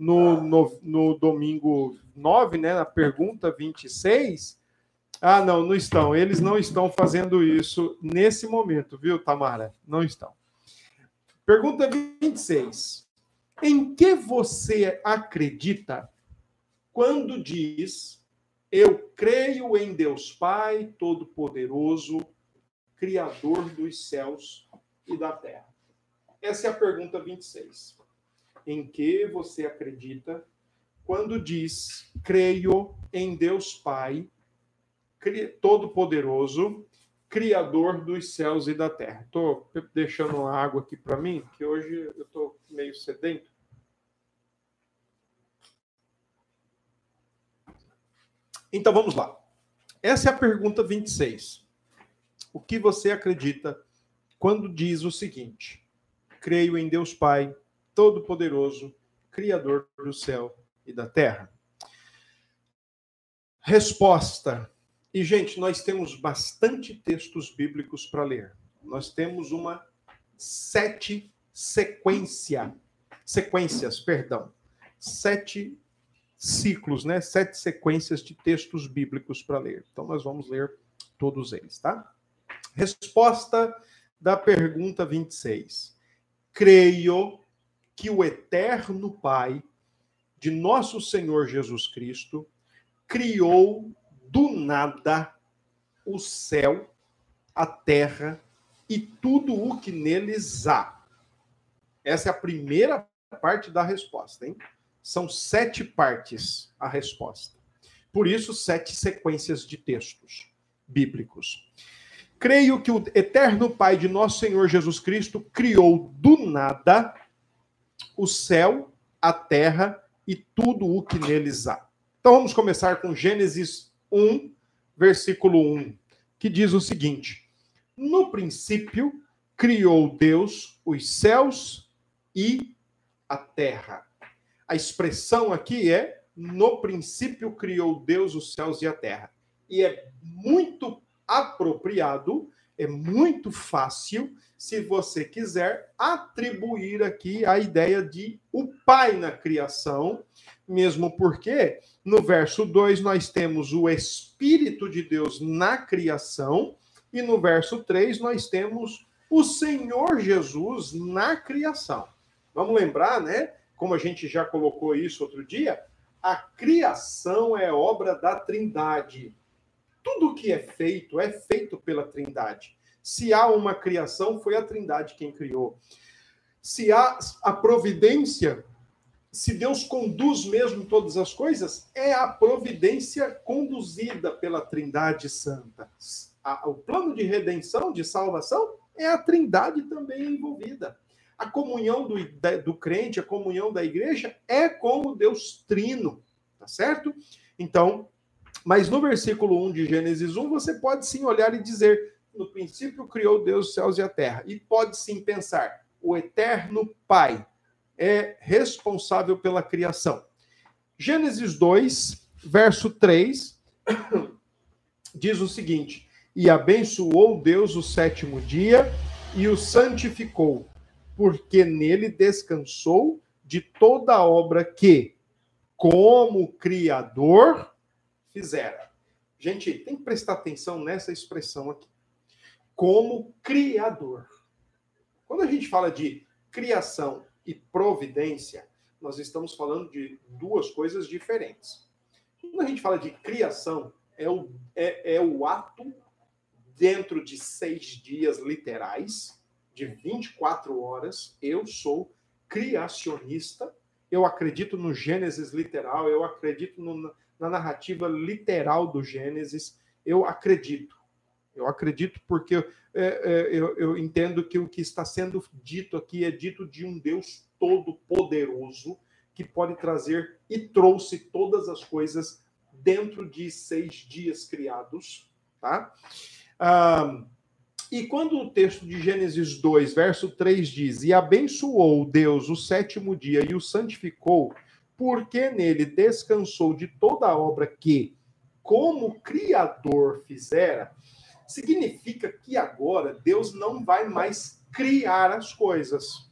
no, no, no domingo 9, né, na pergunta 26. Ah, não, não estão. Eles não estão fazendo isso nesse momento, viu, Tamara? Não estão. Pergunta 26. Em que você acredita quando diz: Eu creio em Deus Pai Todo-Poderoso, Criador dos céus e da terra? Essa é a pergunta 26. Em que você acredita quando diz: Creio em Deus Pai Todo-Poderoso, Criador dos céus e da terra. Estou deixando uma água aqui para mim, que hoje eu estou meio sedento. Então vamos lá. Essa é a pergunta 26. O que você acredita quando diz o seguinte: Creio em Deus Pai, Todo-Poderoso, Criador do céu e da terra? Resposta. E, gente, nós temos bastante textos bíblicos para ler. Nós temos uma sete sequência, sequências, perdão, sete ciclos, né? Sete sequências de textos bíblicos para ler. Então nós vamos ler todos eles, tá? Resposta da pergunta 26. Creio que o eterno Pai de nosso Senhor Jesus Cristo criou do nada o céu, a terra e tudo o que neles há. Essa é a primeira parte da resposta, hein? São sete partes a resposta. Por isso, sete sequências de textos bíblicos. Creio que o eterno Pai de nosso Senhor Jesus Cristo criou do nada o céu, a terra e tudo o que neles há. Então vamos começar com Gênesis 1, versículo 1, que diz o seguinte: No princípio criou Deus os céus e a terra. A expressão aqui é: no princípio criou Deus os céus e a terra. E é muito apropriado, é muito fácil, se você quiser, atribuir aqui a ideia de o Pai na criação, mesmo porque no verso 2 nós temos o Espírito de Deus na criação, e no verso 3 nós temos o Senhor Jesus na criação. Vamos lembrar, né? como a gente já colocou isso outro dia, a criação é obra da Trindade. Tudo que é feito é feito pela Trindade. Se há uma criação, foi a Trindade quem criou. Se há a providência, se Deus conduz mesmo todas as coisas, é a providência conduzida pela Trindade Santa. O plano de redenção, de salvação, é a Trindade também envolvida. A comunhão do, do crente, a comunhão da igreja é com o Deus Trino, tá certo? Então, mas no versículo 1 de Gênesis 1, você pode sim olhar e dizer: no princípio criou Deus os céus e a terra. E pode sim pensar: o eterno Pai é responsável pela criação. Gênesis 2, verso 3, diz o seguinte: E abençoou Deus o sétimo dia e o santificou, porque nele descansou de toda a obra que, como Criador, fizera. Gente, tem que prestar atenção nessa expressão aqui. Como Criador. Quando a gente fala de criação e providência, nós estamos falando de duas coisas diferentes. Quando a gente fala de criação, é o, é, é o ato dentro de seis dias literais de 24 horas. Eu sou criacionista. Eu acredito no Gênesis literal, eu acredito no, na narrativa literal do Gênesis. Eu acredito. Eu acredito porque é, é, eu, eu entendo que o que está sendo dito aqui é dito de um Deus todo-poderoso que pode trazer e trouxe todas as coisas dentro de seis dias criados, tá? Ah, e quando o texto de Gênesis 2, verso 3 diz: E abençoou Deus o sétimo dia e o santificou, porque nele descansou de toda a obra que, como Criador, fizera, significa que agora Deus não vai mais criar as coisas.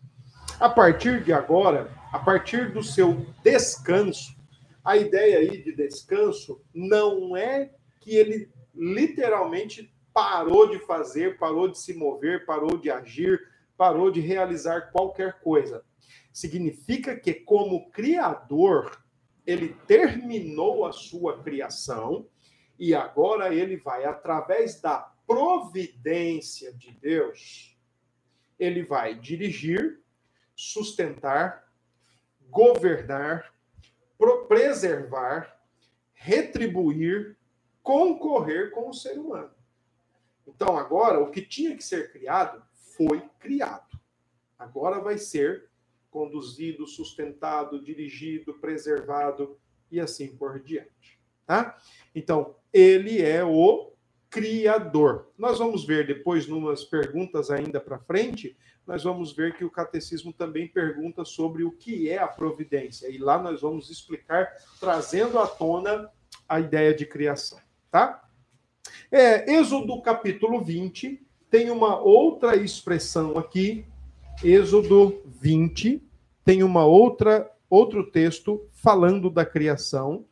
A partir de agora, a partir do seu descanso, a ideia aí de descanso não é que ele literalmente parou de fazer, parou de se mover, parou de agir, parou de realizar qualquer coisa. Significa que, como criador, ele terminou a sua criação e agora ele vai, através da providência de Deus, ele vai dirigir, sustentar, governar, preservar, retribuir, concorrer com o ser humano. Então, agora, o que tinha que ser criado foi criado. Agora vai ser conduzido, sustentado, dirigido, preservado e assim por diante. Tá? Então, ele é o criador. Nós vamos ver depois, numas perguntas ainda para frente, nós vamos ver que o catecismo também pergunta sobre o que é a providência. E lá nós vamos explicar, trazendo à tona a ideia de criação. Tá? É, Êxodo capítulo 20 tem uma outra expressão aqui. Êxodo 20 tem uma outra outro texto falando da criação.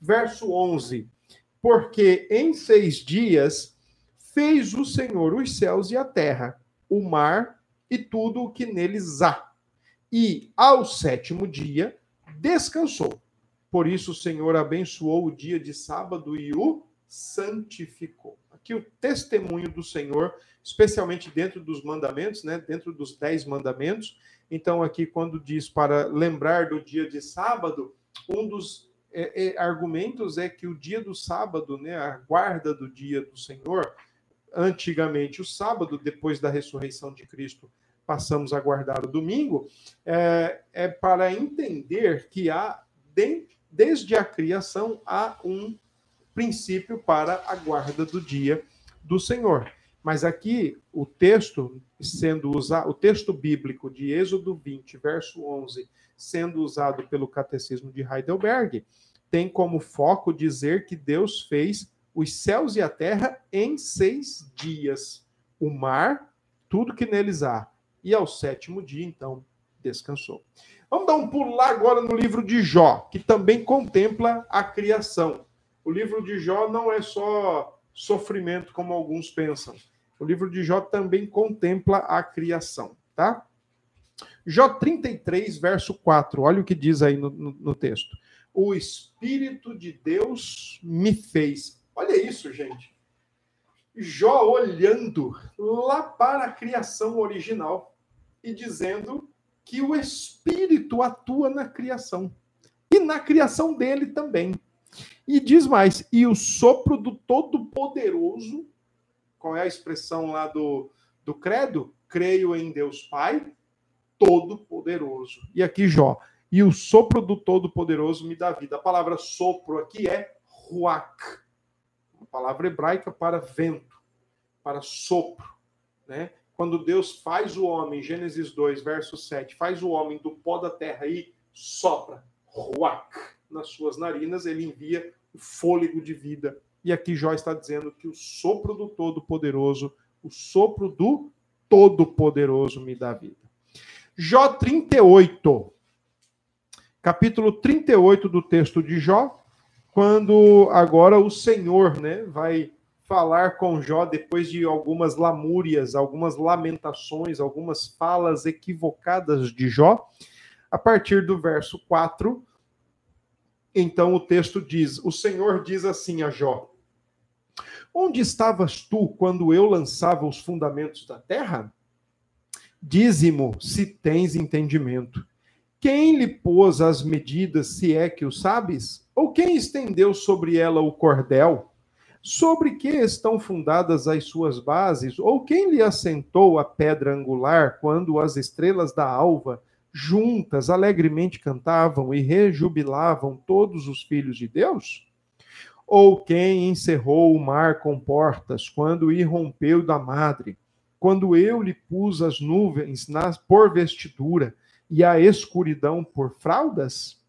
Verso 11. Porque em seis dias fez o Senhor os céus e a terra, o mar e tudo o que neles há. E ao sétimo dia descansou. Por isso o Senhor abençoou o dia de sábado e o santificou. Aqui o testemunho do Senhor, especialmente dentro dos mandamentos, né? dentro dos dez mandamentos. Então, aqui, quando diz para lembrar do dia de sábado, um dos é, é, argumentos é que o dia do sábado, né, a guarda do dia do Senhor, antigamente o sábado, depois da ressurreição de Cristo, passamos a guardar o domingo, é, é para entender que há, de, desde a criação, há um princípio para a guarda do dia do Senhor. Mas aqui o texto sendo usado, o texto bíblico de Êxodo 20, verso 11, sendo usado pelo catecismo de Heidelberg, tem como foco dizer que Deus fez os céus e a terra em seis dias, o mar, tudo que neles há, e ao sétimo dia, então, descansou. Vamos dar um pulo lá agora no livro de Jó, que também contempla a criação. O livro de Jó não é só sofrimento, como alguns pensam. O livro de Jó também contempla a criação, tá? Jó 33, verso 4. Olha o que diz aí no, no, no texto. O Espírito de Deus me fez. Olha isso, gente. Jó olhando lá para a criação original e dizendo que o Espírito atua na criação. E na criação dele também. E diz mais: e o sopro do Todo-Poderoso, qual é a expressão lá do, do credo? Creio em Deus Pai, Todo-Poderoso. E aqui Jó: e o sopro do Todo-Poderoso me dá vida. A palavra sopro aqui é ruach, uma palavra hebraica para vento, para sopro. Né? Quando Deus faz o homem, Gênesis 2, verso 7, faz o homem do pó da terra e sopra, ruach nas suas narinas, ele envia o fôlego de vida. E aqui Jó está dizendo que o sopro do Todo-Poderoso, o sopro do Todo-Poderoso me dá vida. Jó 38, capítulo 38 do texto de Jó, quando agora o Senhor né, vai falar com Jó depois de algumas lamúrias, algumas lamentações, algumas falas equivocadas de Jó. A partir do verso 4, então o texto diz: O Senhor diz assim a Jó: Onde estavas tu quando eu lançava os fundamentos da terra? Dize-mo se tens entendimento. Quem lhe pôs as medidas, se é que o sabes? Ou quem estendeu sobre ela o cordel? Sobre que estão fundadas as suas bases? Ou quem lhe assentou a pedra angular quando as estrelas da alva juntas alegremente cantavam e rejubilavam todos os filhos de Deus? Ou quem encerrou o mar com portas quando irrompeu da madre, quando eu lhe pus as nuvens nas, por vestidura e a escuridão por fraldas?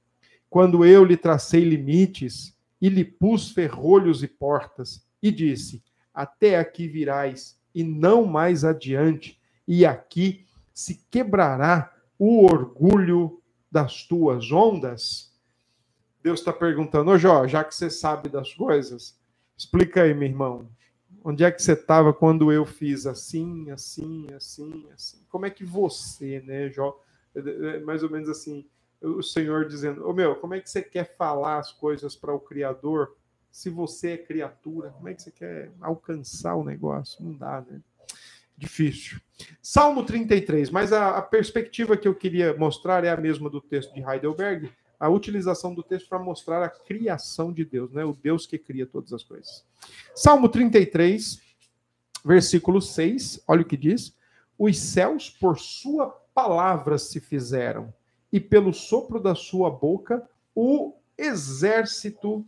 Quando eu lhe tracei limites e lhe pus ferrolhos e portas, e disse: Até aqui virás, e não mais adiante, e aqui se quebrará o orgulho das tuas ondas? Deus está perguntando, ô Jó, já que você sabe das coisas, explica aí, meu irmão. Onde é que você estava quando eu fiz assim, assim, assim, assim? Como é que você, né, Jó? É, é, é mais ou menos assim, o Senhor dizendo, ô meu, como é que você quer falar as coisas para o Criador se você é criatura? Como é que você quer alcançar o negócio? Não dá, né? Difícil. Salmo 33, mas a, a perspectiva que eu queria mostrar é a mesma do texto de Heidelberg, a utilização do texto para mostrar a criação de Deus, né? O Deus que cria todas as coisas. Salmo 33, versículo 6, olha o que diz: Os céus por sua palavra se fizeram, e pelo sopro da sua boca o exército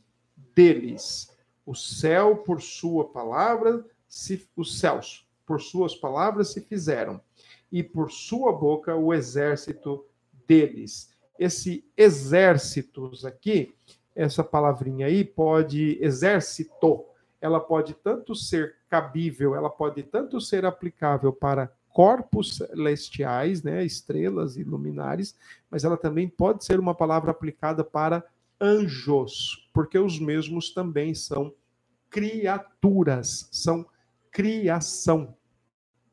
deles. O céu por sua palavra se os céus por suas palavras se fizeram, e por sua boca o exército deles. Esse exércitos aqui, essa palavrinha aí pode exército, ela pode tanto ser cabível, ela pode tanto ser aplicável para corpos celestiais, né, estrelas e luminares, mas ela também pode ser uma palavra aplicada para anjos, porque os mesmos também são criaturas, são criação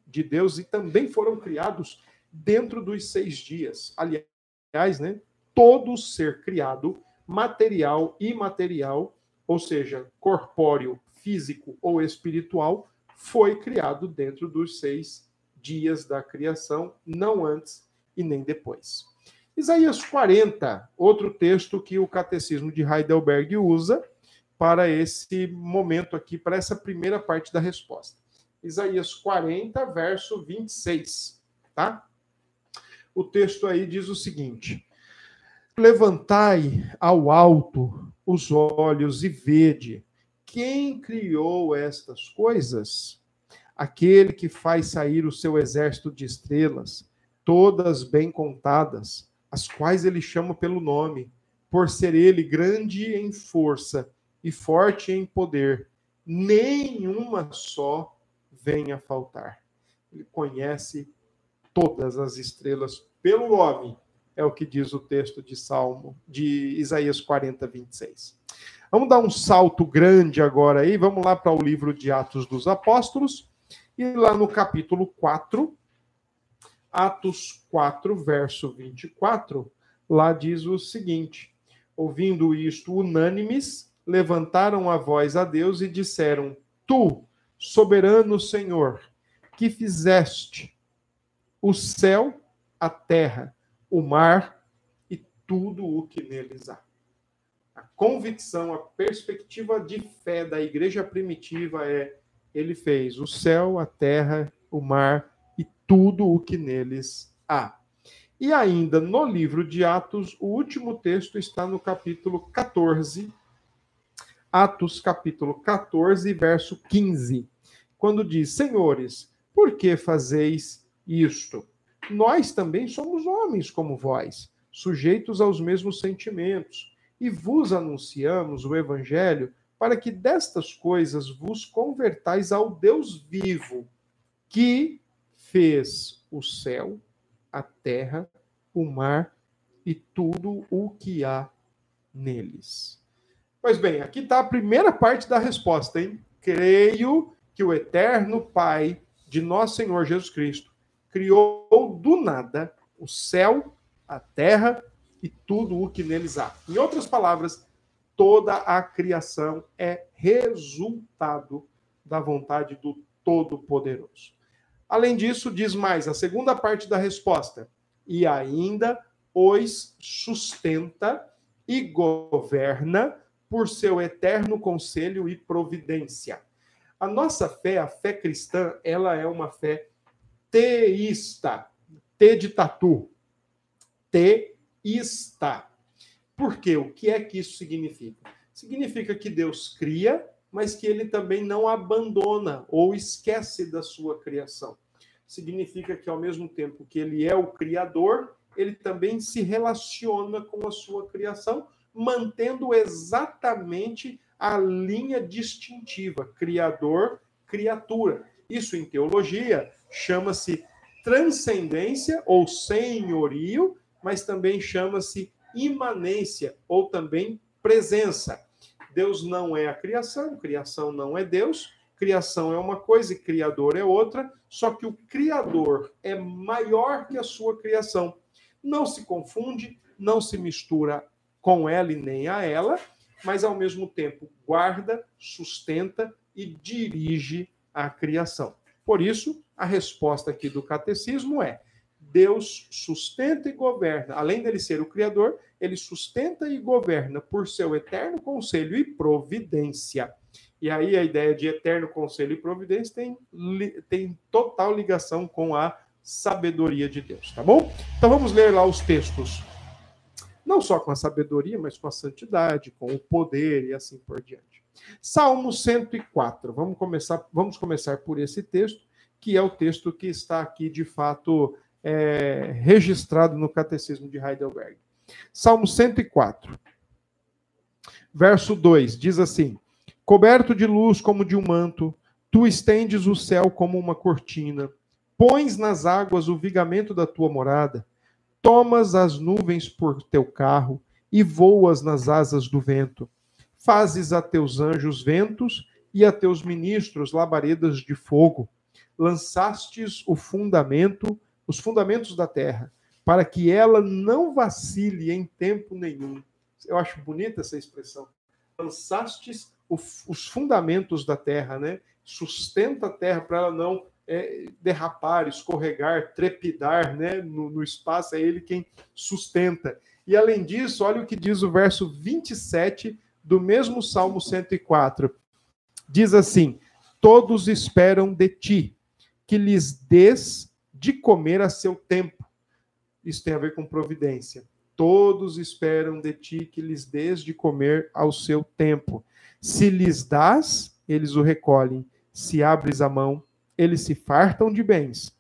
de Deus e também foram criados dentro dos seis dias. Aliás, né, todo ser criado, material e imaterial, ou seja, corpóreo, físico ou espiritual, foi criado dentro dos seis dias da criação, não antes e nem depois. Isaías 40, outro texto que o catecismo de Heidelberg usa para esse momento aqui, para essa primeira parte da resposta. Isaías 40, verso 26, tá? O texto aí diz o seguinte: Levantai ao alto os olhos e vede quem criou estas coisas? Aquele que faz sair o seu exército de estrelas, todas bem contadas, as quais ele chama pelo nome, por ser ele grande em força e forte em poder. Nenhuma só venha faltar. Ele conhece todas as estrelas pelo nome, é o que diz o texto de Salmo, de Isaías 40, 26. Vamos dar um salto grande agora aí, vamos lá para o livro de Atos dos Apóstolos, e lá no capítulo 4, Atos 4, verso 24, lá diz o seguinte: Ouvindo isto, unânimes, levantaram a voz a Deus e disseram: Tu, soberano Senhor, que fizeste o céu, a terra, o mar e tudo o que neles há. A convicção, a perspectiva de fé da igreja primitiva é: ele fez o céu, a terra, o mar e tudo o que neles há. E ainda no livro de Atos, o último texto está no capítulo 14, Atos capítulo 14, verso 15, quando diz: Senhores, por que fazeis isto? Nós também somos homens como vós, sujeitos aos mesmos sentimentos, e vos anunciamos o evangelho para que destas coisas vos convertais ao Deus vivo, que fez o céu, a terra, o mar e tudo o que há neles. Pois bem, aqui está a primeira parte da resposta, hein? Creio que o eterno Pai de nosso Senhor Jesus Cristo criou do nada o céu, a terra e tudo o que neles há. Em outras palavras, toda a criação é resultado da vontade do Todo-Poderoso. Além disso, diz mais a segunda parte da resposta: e ainda os sustenta e governa por seu eterno conselho e providência. A nossa fé, a fé cristã, ela é uma fé teísta. T de tatu. Teísta. Por quê? O que é que isso significa? Significa que Deus cria, mas que ele também não abandona ou esquece da sua criação. Significa que, ao mesmo tempo que ele é o criador, ele também se relaciona com a sua criação, mantendo exatamente a linha distintiva criador-criatura. Isso em teologia chama-se transcendência ou senhorio mas também chama-se imanência ou também presença. Deus não é a criação, criação não é Deus, criação é uma coisa e criador é outra, só que o criador é maior que a sua criação. Não se confunde, não se mistura com ela e nem a ela, mas ao mesmo tempo guarda, sustenta e dirige a criação. Por isso, a resposta aqui do catecismo é: Deus sustenta e governa, além dele ser o Criador, ele sustenta e governa por seu eterno conselho e providência. E aí a ideia de eterno conselho e providência tem, tem total ligação com a sabedoria de Deus, tá bom? Então vamos ler lá os textos. Não só com a sabedoria, mas com a santidade, com o poder e assim por diante. Salmo 104. Vamos começar, vamos começar por esse texto, que é o texto que está aqui de fato é, registrado no Catecismo de Heidelberg. Salmo 104, verso 2, diz assim: Coberto de luz como de um manto, tu estendes o céu como uma cortina, pões nas águas o vigamento da tua morada, tomas as nuvens por teu carro e voas nas asas do vento. Fazes a teus anjos ventos e a teus ministros labaredas de fogo. Lançastes o fundamento os fundamentos da terra, para que ela não vacile em tempo nenhum. Eu acho bonita essa expressão. Lançastes os fundamentos da terra, né? Sustenta a terra para ela não é, derrapar, escorregar, trepidar, né? No, no espaço é ele quem sustenta. E além disso, olha o que diz o verso 27 do mesmo Salmo 104. Diz assim: Todos esperam de ti, que lhes des de comer a seu tempo. Isso tem a ver com providência. Todos esperam de ti que lhes dês de comer ao seu tempo. Se lhes dás, eles o recolhem. Se abres a mão, eles se fartam de bens.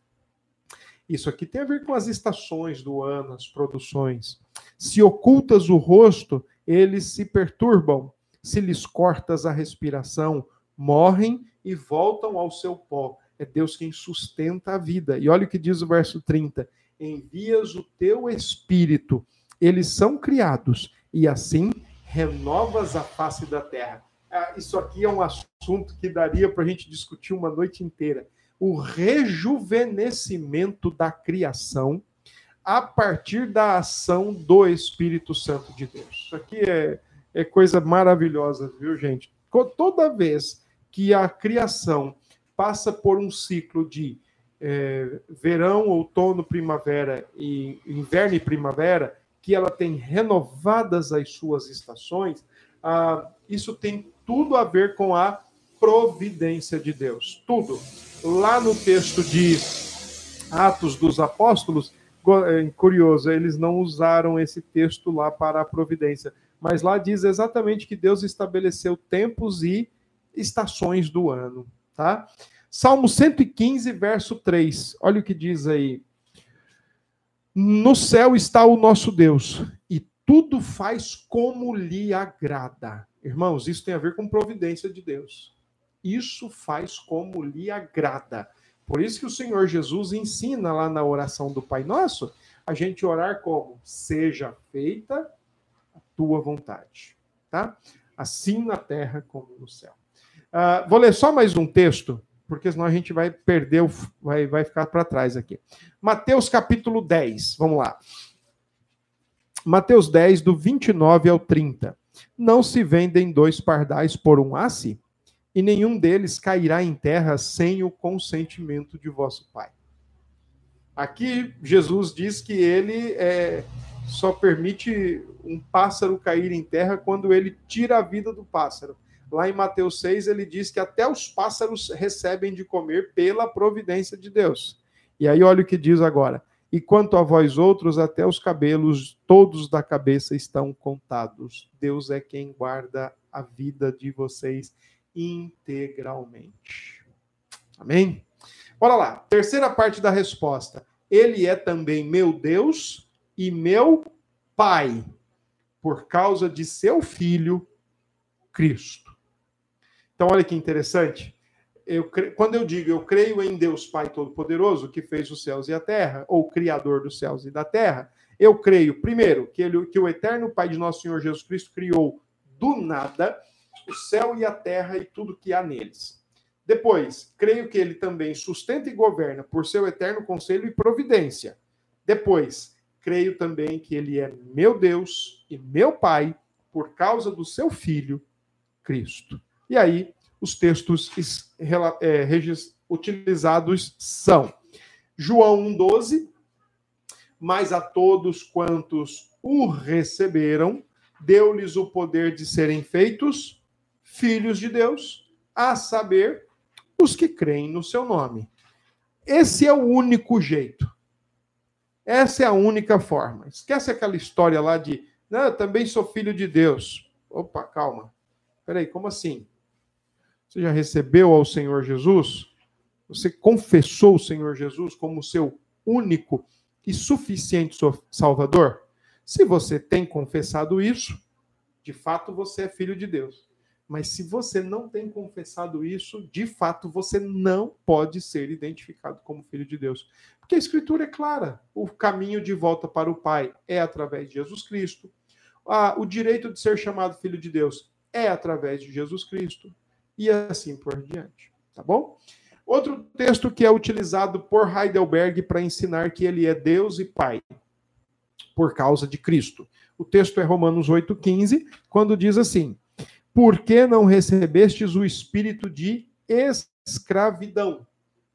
Isso aqui tem a ver com as estações do ano, as produções. Se ocultas o rosto, eles se perturbam. Se lhes cortas a respiração, morrem e voltam ao seu pó. É Deus quem sustenta a vida. E olha o que diz o verso 30: Envias o teu espírito, eles são criados, e assim renovas a face da terra. Ah, isso aqui é um assunto que daria para a gente discutir uma noite inteira. O rejuvenescimento da criação a partir da ação do Espírito Santo de Deus. Isso aqui é, é coisa maravilhosa, viu, gente? Toda vez que a criação passa por um ciclo de é, verão, outono, primavera e inverno e primavera, que ela tem renovadas as suas estações, ah, isso tem tudo a ver com a providência de Deus. Tudo. Lá no texto de Atos dos Apóstolos, é curioso, eles não usaram esse texto lá para a providência, mas lá diz exatamente que Deus estabeleceu tempos e estações do ano tá? Salmo 115, verso 3. Olha o que diz aí. No céu está o nosso Deus, e tudo faz como lhe agrada. Irmãos, isso tem a ver com providência de Deus. Isso faz como lhe agrada. Por isso que o Senhor Jesus ensina lá na oração do Pai Nosso, a gente orar como? Seja feita a tua vontade. Tá? Assim na terra como no céu. Uh, vou ler só mais um texto, porque senão a gente vai perder, o, vai, vai ficar para trás aqui. Mateus capítulo 10, vamos lá. Mateus 10, do 29 ao 30. Não se vendem dois pardais por um asse, e nenhum deles cairá em terra sem o consentimento de vosso Pai. Aqui Jesus diz que ele é, só permite um pássaro cair em terra quando ele tira a vida do pássaro. Lá em Mateus 6, ele diz que até os pássaros recebem de comer pela providência de Deus. E aí, olha o que diz agora. E quanto a vós outros, até os cabelos todos da cabeça estão contados. Deus é quem guarda a vida de vocês integralmente. Amém? Bora lá. Terceira parte da resposta. Ele é também meu Deus e meu Pai, por causa de seu Filho, Cristo. Então, olha que interessante. Eu, quando eu digo eu creio em Deus Pai Todo-Poderoso, que fez os céus e a terra, ou Criador dos céus e da terra, Eu creio, primeiro, que, ele, que o eterno Pai de nosso Senhor Jesus Cristo criou do nada o céu e a terra e tudo que há neles. Depois, creio que ele também sustenta e governa por seu eterno conselho e providência. Depois, creio também que ele é meu Deus e meu Pai por causa do seu Filho, Cristo. E aí, os textos é, utilizados são João 1,12, mas a todos quantos o receberam, deu-lhes o poder de serem feitos filhos de Deus, a saber, os que creem no seu nome. Esse é o único jeito. Essa é a única forma. Esquece aquela história lá de, não, eu também sou filho de Deus. Opa, calma. Peraí, como assim? Você já recebeu ao Senhor Jesus? Você confessou o Senhor Jesus como seu único e suficiente Salvador? Se você tem confessado isso, de fato você é filho de Deus. Mas se você não tem confessado isso, de fato você não pode ser identificado como filho de Deus. Porque a Escritura é clara: o caminho de volta para o Pai é através de Jesus Cristo. o direito de ser chamado filho de Deus é através de Jesus Cristo. E assim por diante. Tá bom? Outro texto que é utilizado por Heidelberg para ensinar que ele é Deus e Pai, por causa de Cristo. O texto é Romanos 8,15, quando diz assim por que não recebestes o espírito de escravidão,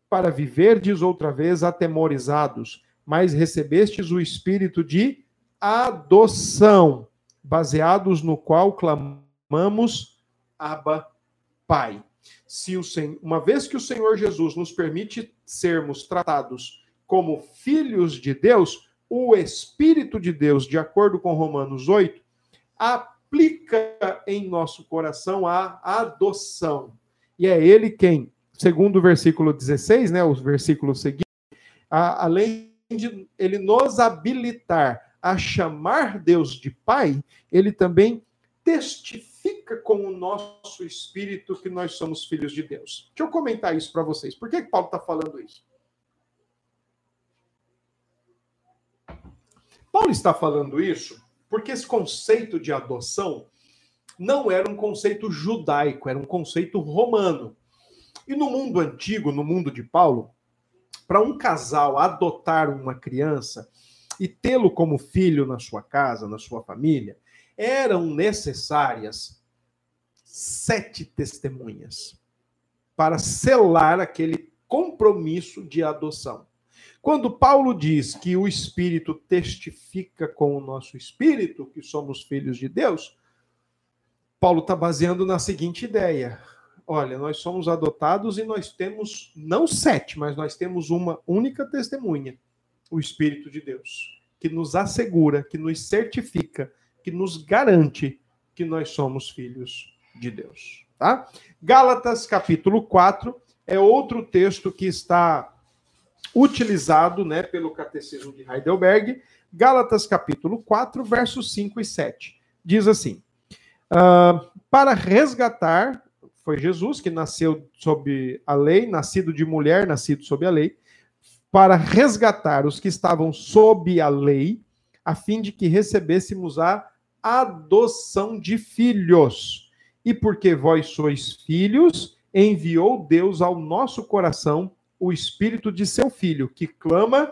para viverdes outra vez atemorizados, mas recebestes o espírito de adoção, baseados no qual clamamos Abba, Pai. Se o uma vez que o Senhor Jesus nos permite sermos tratados como filhos de Deus, o Espírito de Deus, de acordo com Romanos 8, a aplica em nosso coração a adoção. E é ele quem, segundo o versículo 16, né, o versículo seguinte, a, além de ele nos habilitar a chamar Deus de Pai, ele também testifica com o nosso espírito que nós somos filhos de Deus. Deixa eu comentar isso para vocês. Por que, que Paulo está falando isso? Paulo está falando isso porque esse conceito de adoção não era um conceito judaico, era um conceito romano. E no mundo antigo, no mundo de Paulo, para um casal adotar uma criança e tê-lo como filho na sua casa, na sua família, eram necessárias sete testemunhas para selar aquele compromisso de adoção. Quando Paulo diz que o Espírito testifica com o nosso espírito que somos filhos de Deus, Paulo está baseando na seguinte ideia: olha, nós somos adotados e nós temos não sete, mas nós temos uma única testemunha, o Espírito de Deus, que nos assegura, que nos certifica, que nos garante que nós somos filhos de Deus. Tá? Gálatas capítulo 4 é outro texto que está utilizado né, pelo Catecismo de Heidelberg, Gálatas capítulo 4, versos 5 e 7. Diz assim: uh, Para resgatar, foi Jesus que nasceu sob a lei, nascido de mulher, nascido sob a lei, para resgatar os que estavam sob a lei, a fim de que recebêssemos a adoção de filhos. E porque vós sois filhos, enviou Deus ao nosso coração o espírito de seu filho, que clama,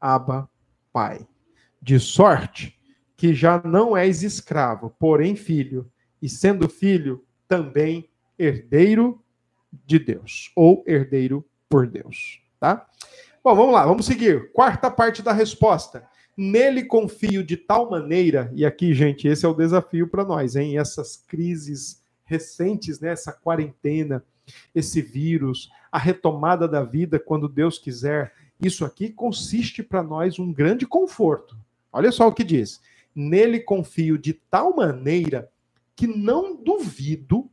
Abba, Pai. De sorte que já não és escravo, porém filho, e sendo filho, também herdeiro de Deus, ou herdeiro por Deus, tá? Bom, vamos lá, vamos seguir. Quarta parte da resposta. Nele confio de tal maneira, e aqui, gente, esse é o desafio para nós, hein? Essas crises recentes, né? Essa quarentena, esse vírus, a retomada da vida quando Deus quiser. Isso aqui consiste para nós um grande conforto. Olha só o que diz: Nele confio de tal maneira que não duvido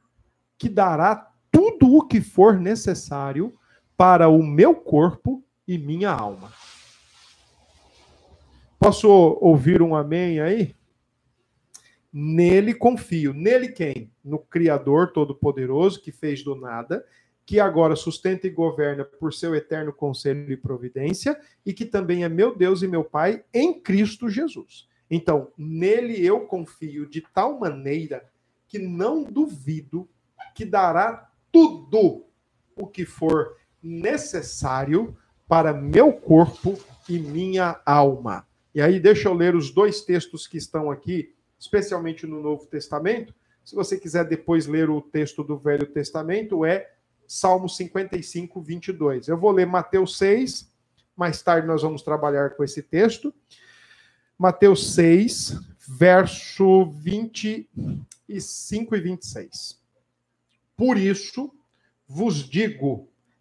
que dará tudo o que for necessário para o meu corpo e minha alma. Posso ouvir um amém aí? Nele confio. Nele quem? No Criador Todo-Poderoso, que fez do nada. que agora sustenta e governa por seu eterno conselho e providência, e que também é meu Deus e meu Pai em Cristo Jesus. Então, nele eu confio de tal maneira que não duvido que dará tudo o que for necessário para meu corpo e minha alma. E aí, deixa eu ler os dois textos que estão aqui, especialmente no Novo Testamento. Se você quiser depois ler o texto do Velho Testamento, é Salmo 55, 22. Eu vou ler Mateus 6, mais tarde nós vamos trabalhar com esse texto. Mateus 6, verso 25 e 26. Por isso vos digo: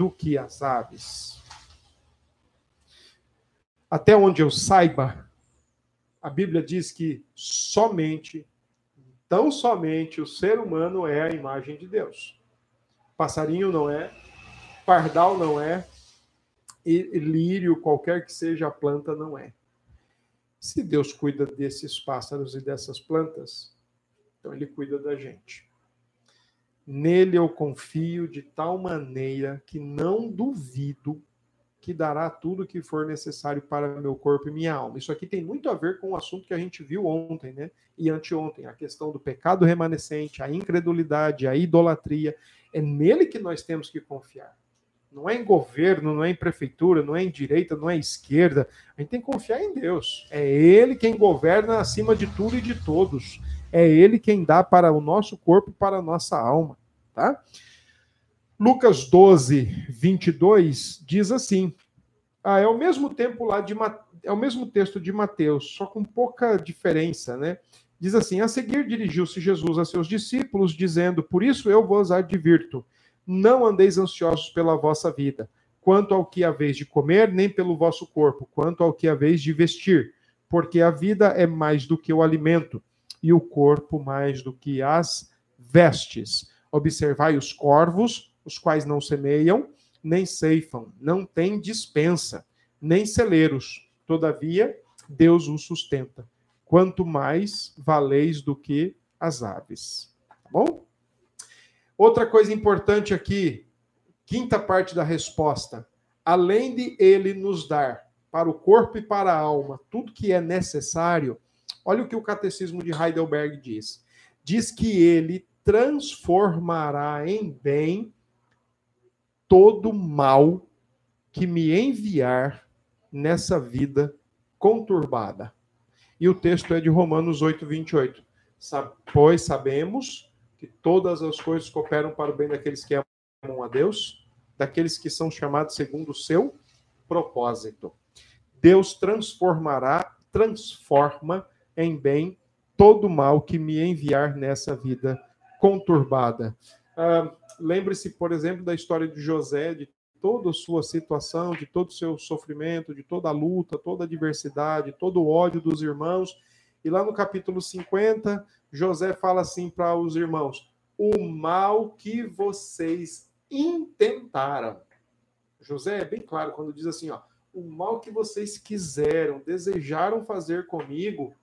do que as aves? Até onde eu saiba, a Bíblia diz que somente, tão somente, o ser humano é a imagem de Deus. Passarinho não é, pardal não é, e lírio, qualquer que seja a planta, não é. Se Deus cuida desses pássaros e dessas plantas, então ele cuida da gente. Nele eu confio de tal maneira que não duvido que dará tudo o que for necessário para meu corpo e minha alma. Isso aqui tem muito a ver com o assunto que a gente viu ontem, né? E anteontem, a questão do pecado remanescente, a incredulidade, a idolatria. É nele que nós temos que confiar. Não é em governo, não é em prefeitura, não é em direita, não é em esquerda. A gente tem que confiar em Deus. É Ele quem governa acima de tudo e de todos. É Ele quem dá para o nosso corpo e para a nossa alma. Tá? Lucas 12, 22 diz assim: ah, é o mesmo tempo lá de é o mesmo texto de Mateus, só com pouca diferença, né? Diz assim: A seguir dirigiu-se Jesus a seus discípulos, dizendo: Por isso eu vos advirto não andeis ansiosos pela vossa vida, quanto ao que haveis de comer, nem pelo vosso corpo, quanto ao que haveis de vestir, porque a vida é mais do que o alimento, e o corpo mais do que as vestes. Observai os corvos, os quais não semeiam, nem ceifam, não têm dispensa, nem celeiros. Todavia, Deus os sustenta. Quanto mais valeis do que as aves. Tá bom? Outra coisa importante aqui, quinta parte da resposta. Além de ele nos dar para o corpo e para a alma tudo que é necessário, olha o que o catecismo de Heidelberg diz. Diz que ele transformará em bem todo mal que me enviar nessa vida conturbada. E o texto é de Romanos 8, 28. Pois sabemos que todas as coisas cooperam para o bem daqueles que amam a Deus, daqueles que são chamados segundo o seu propósito. Deus transformará, transforma em bem todo mal que me enviar nessa vida conturbada. Ah, Lembre-se, por exemplo, da história de José, de toda a sua situação, de todo o seu sofrimento, de toda a luta, toda a adversidade, todo o ódio dos irmãos. E lá no capítulo 50, José fala assim para os irmãos: o mal que vocês intentaram. José é bem claro quando diz assim: ó, o mal que vocês quiseram, desejaram fazer comigo,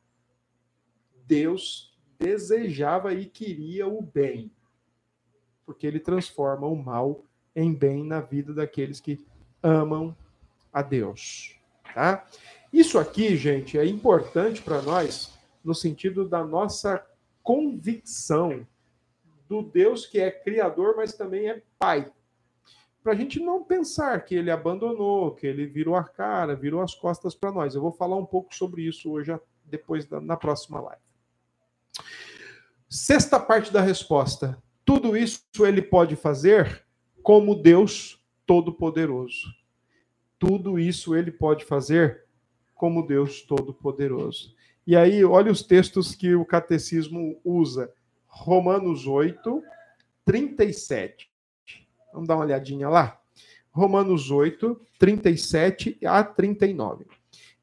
Deus desejava e queria o bem, porque ele transforma o mal em bem na vida daqueles que amam a Deus. Tá? Isso aqui, gente, é importante para nós no sentido da nossa convicção do Deus que é criador, mas também é pai. Para a gente não pensar que ele abandonou, que ele virou a cara, virou as costas para nós. Eu vou falar um pouco sobre isso hoje, depois da, na próxima live. Sexta parte da resposta. Tudo isso ele pode fazer como Deus Todo-Poderoso. Tudo isso ele pode fazer como Deus Todo-Poderoso. E aí, olha os textos que o catecismo usa. Romanos 8, 37. Vamos dar uma olhadinha lá? Romanos 8, 37 a 39.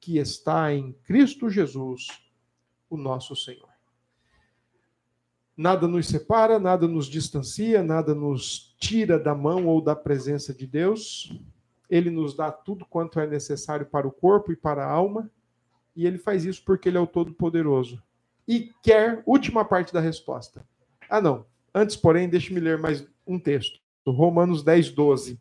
que está em Cristo Jesus, o nosso Senhor. Nada nos separa, nada nos distancia, nada nos tira da mão ou da presença de Deus. Ele nos dá tudo quanto é necessário para o corpo e para a alma, e ele faz isso porque ele é o Todo-Poderoso e quer, última parte da resposta. Ah, não. Antes, porém, deixe-me ler mais um texto. Romanos 10, 12.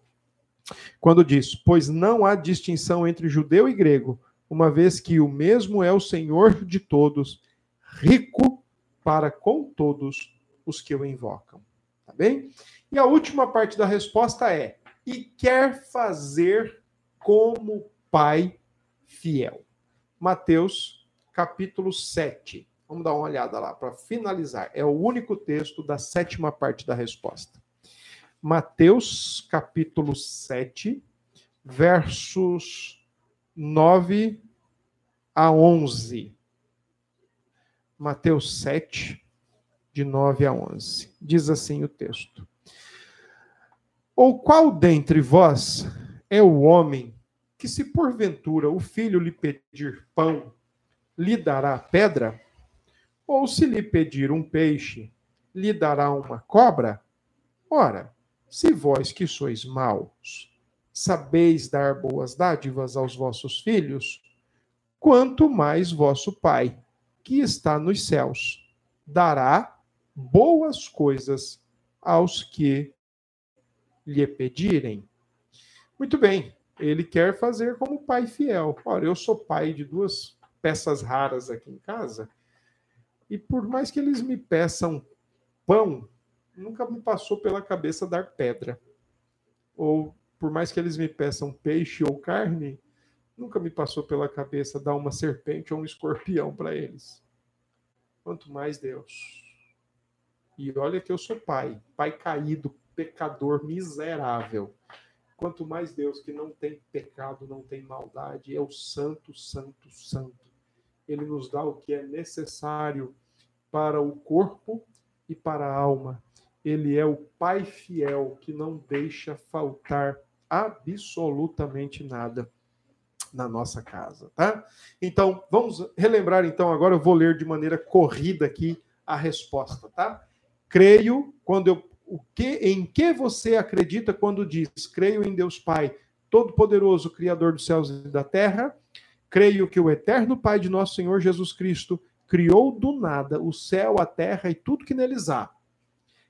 Quando diz: Pois não há distinção entre judeu e grego, uma vez que o mesmo é o Senhor de todos, rico para com todos os que o invocam. Tá bem? E a última parte da resposta é: E quer fazer como Pai fiel. Mateus, capítulo 7. Vamos dar uma olhada lá para finalizar. É o único texto da sétima parte da resposta. Mateus, capítulo 7, versos 9 a 11. Mateus 7, de 9 a 11. Diz assim o texto: Ou qual dentre vós é o homem que, se porventura o filho lhe pedir pão, lhe dará pedra? Ou se lhe pedir um peixe, lhe dará uma cobra? Ora, se vós que sois maus, sabeis dar boas dádivas aos vossos filhos, quanto mais vosso Pai, que está nos céus, dará boas coisas aos que lhe pedirem. Muito bem, ele quer fazer como pai fiel. Ora, eu sou pai de duas peças raras aqui em casa, e por mais que eles me peçam pão, nunca me passou pela cabeça dar pedra. Ou por mais que eles me peçam peixe ou carne, nunca me passou pela cabeça dar uma serpente ou um escorpião para eles. Quanto mais Deus. E olha que eu sou pai, pai caído, pecador miserável. Quanto mais Deus que não tem pecado, não tem maldade, é o santo, santo, santo ele nos dá o que é necessário para o corpo e para a alma. Ele é o Pai fiel que não deixa faltar absolutamente nada na nossa casa, tá? Então, vamos relembrar então agora eu vou ler de maneira corrida aqui a resposta, tá? Creio quando eu o que em que você acredita quando diz creio em Deus Pai, todo poderoso, criador dos céus e da terra? Creio que o eterno Pai de nosso Senhor Jesus Cristo criou do nada o céu, a terra e tudo que neles há,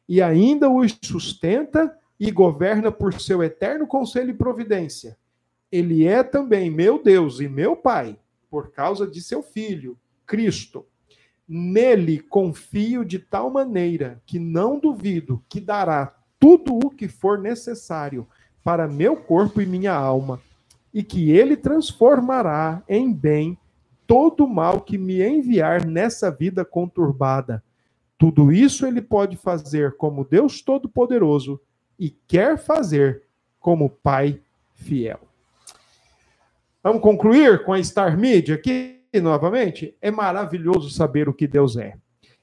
e ainda os sustenta e governa por seu eterno conselho e providência. Ele é também meu Deus e meu Pai, por causa de seu Filho, Cristo. Nele confio de tal maneira que não duvido que dará tudo o que for necessário para meu corpo e minha alma e que ele transformará em bem todo o mal que me enviar nessa vida conturbada. Tudo isso ele pode fazer como Deus Todo-Poderoso e quer fazer como Pai fiel. Vamos concluir com a Star Media aqui novamente? É maravilhoso saber o que Deus é.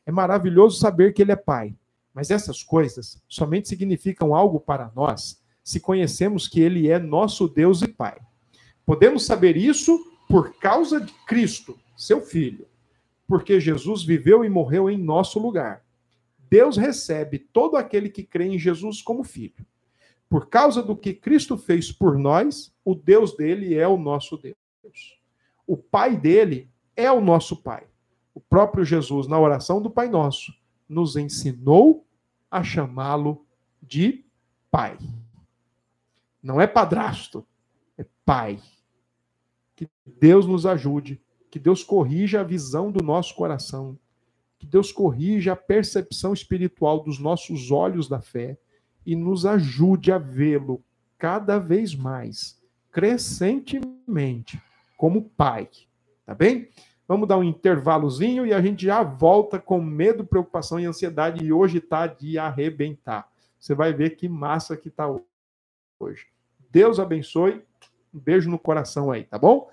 É maravilhoso saber que Ele é Pai. Mas essas coisas somente significam algo para nós se conhecemos que Ele é nosso Deus e Pai. Podemos saber isso por causa de Cristo, seu Filho, porque Jesus viveu e morreu em nosso lugar. Deus recebe todo aquele que crê em Jesus como filho. Por causa do que Cristo fez por nós, o Deus dele é o nosso Deus. O Pai dele é o nosso Pai. O próprio Jesus, na oração do Pai Nosso, nos ensinou a chamá-lo de Pai. Não é padrasto, é Pai. Que Deus nos ajude, que Deus corrija a visão do nosso coração, que Deus corrija a percepção espiritual dos nossos olhos da fé e nos ajude a vê-lo cada vez mais, crescentemente, como Pai. Tá bem? Vamos dar um intervalozinho e a gente já volta com medo, preocupação e ansiedade. E hoje tá de arrebentar. Você vai ver que massa que tá hoje. Deus abençoe. Um beijo no coração aí, tá bom?